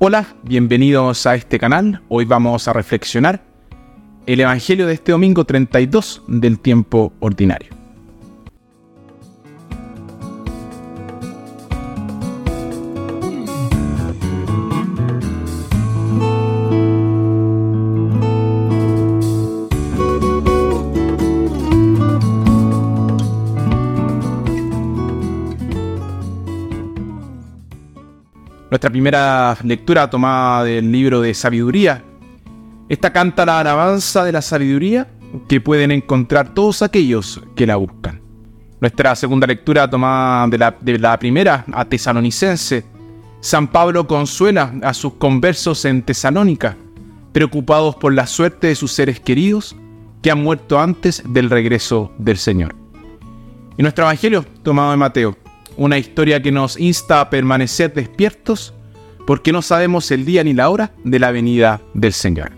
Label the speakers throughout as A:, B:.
A: Hola, bienvenidos a este canal. Hoy vamos a reflexionar el Evangelio de este domingo 32 del tiempo ordinario. Nuestra primera lectura tomada del libro de sabiduría. Esta canta la alabanza de la sabiduría que pueden encontrar todos aquellos que la buscan. Nuestra segunda lectura tomada de la, primera a tesalonicense. San Pablo consuela a sus conversos en Tesalónica, preocupados por la suerte de sus seres queridos que han muerto antes del regreso del Señor. Y nuestro Evangelio tomado de Mateo, una historia que nos insta a permanecer despiertos porque no sabemos el día ni la hora de la venida del Señor.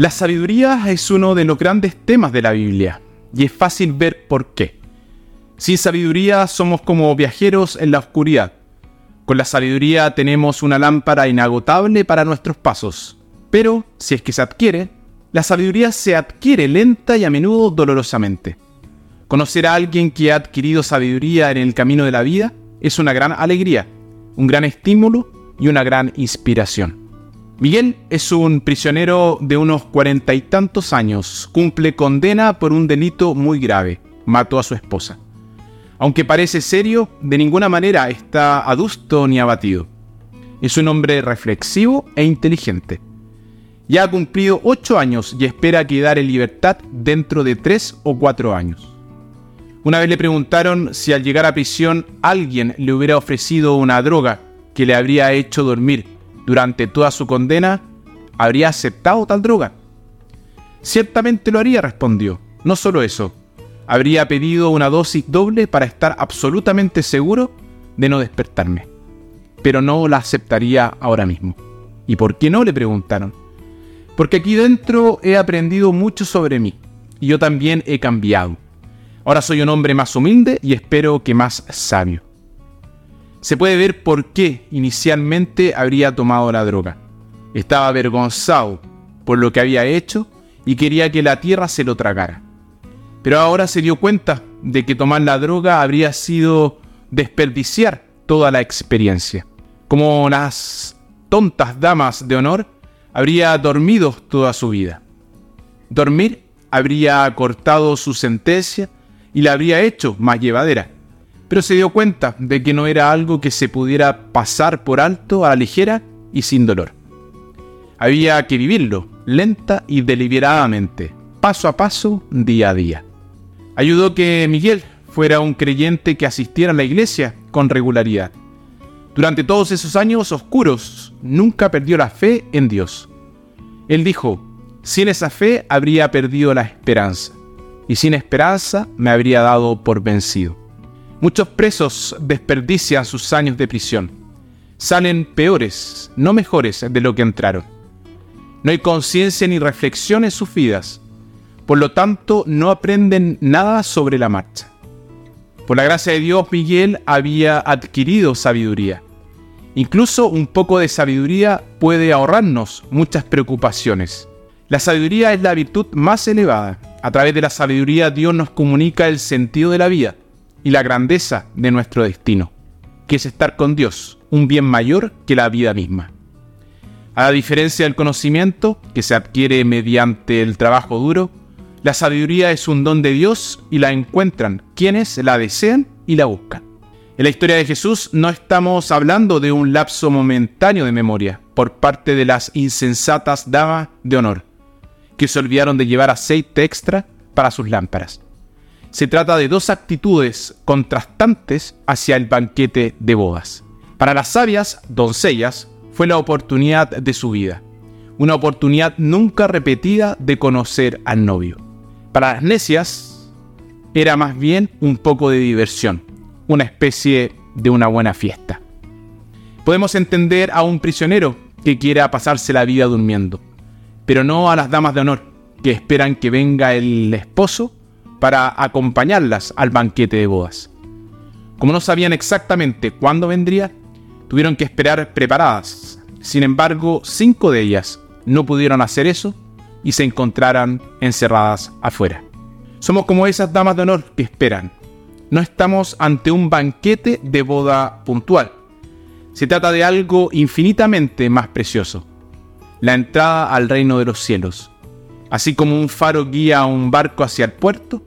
A: La sabiduría es uno de los grandes temas de la Biblia, y es fácil ver por qué. Sin sabiduría somos como viajeros en la oscuridad. Con la sabiduría tenemos una lámpara inagotable para nuestros pasos. Pero, si es que se adquiere, la sabiduría se adquiere lenta y a menudo dolorosamente. Conocer a alguien que ha adquirido sabiduría en el camino de la vida es una gran alegría, un gran estímulo y una gran inspiración. Miguel es un prisionero de unos cuarenta y tantos años. Cumple condena por un delito muy grave. Mató a su esposa. Aunque parece serio, de ninguna manera está adusto ni abatido. Es un hombre reflexivo e inteligente. Ya ha cumplido ocho años y espera quedar en libertad dentro de tres o cuatro años. Una vez le preguntaron si al llegar a prisión alguien le hubiera ofrecido una droga que le habría hecho dormir durante toda su condena, habría aceptado tal droga. Ciertamente lo haría, respondió. No solo eso, habría pedido una dosis doble para estar absolutamente seguro de no despertarme. Pero no la aceptaría ahora mismo. ¿Y por qué no? le preguntaron. Porque aquí dentro he aprendido mucho sobre mí, y yo también he cambiado. Ahora soy un hombre más humilde y espero que más sabio se puede ver por qué inicialmente habría tomado la droga. Estaba avergonzado por lo que había hecho y quería que la tierra se lo tragara. Pero ahora se dio cuenta de que tomar la droga habría sido desperdiciar toda la experiencia. Como las tontas damas de honor, habría dormido toda su vida. Dormir habría cortado su sentencia y la habría hecho más llevadera pero se dio cuenta de que no era algo que se pudiera pasar por alto a la ligera y sin dolor. Había que vivirlo, lenta y deliberadamente, paso a paso, día a día. Ayudó que Miguel fuera un creyente que asistiera a la iglesia con regularidad. Durante todos esos años oscuros, nunca perdió la fe en Dios. Él dijo, sin esa fe habría perdido la esperanza, y sin esperanza me habría dado por vencido. Muchos presos desperdician sus años de prisión. Salen peores, no mejores de lo que entraron. No hay conciencia ni reflexión en sus vidas. Por lo tanto, no aprenden nada sobre la marcha. Por la gracia de Dios, Miguel había adquirido sabiduría. Incluso un poco de sabiduría puede ahorrarnos muchas preocupaciones. La sabiduría es la virtud más elevada. A través de la sabiduría Dios nos comunica el sentido de la vida y la grandeza de nuestro destino, que es estar con Dios, un bien mayor que la vida misma. A diferencia del conocimiento, que se adquiere mediante el trabajo duro, la sabiduría es un don de Dios y la encuentran quienes la desean y la buscan. En la historia de Jesús no estamos hablando de un lapso momentáneo de memoria por parte de las insensatas damas de honor, que se olvidaron de llevar aceite extra para sus lámparas se trata de dos actitudes contrastantes hacia el banquete de bodas. Para las sabias doncellas fue la oportunidad de su vida, una oportunidad nunca repetida de conocer al novio. Para las necias era más bien un poco de diversión, una especie de una buena fiesta. Podemos entender a un prisionero que quiera pasarse la vida durmiendo, pero no a las damas de honor que esperan que venga el esposo para acompañarlas al banquete de bodas. Como no sabían exactamente cuándo vendría, tuvieron que esperar preparadas. Sin embargo, cinco de ellas no pudieron hacer eso y se encontraran encerradas afuera. Somos como esas damas de honor que esperan. No estamos ante un banquete de boda puntual. Se trata de algo infinitamente más precioso. La entrada al reino de los cielos. Así como un faro guía a un barco hacia el puerto,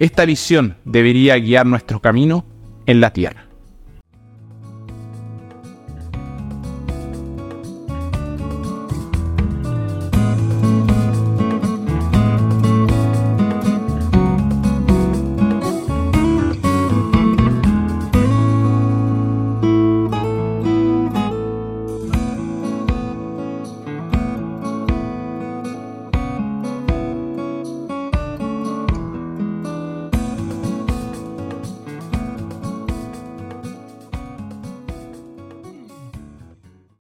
A: esta visión debería guiar nuestro camino en la tierra.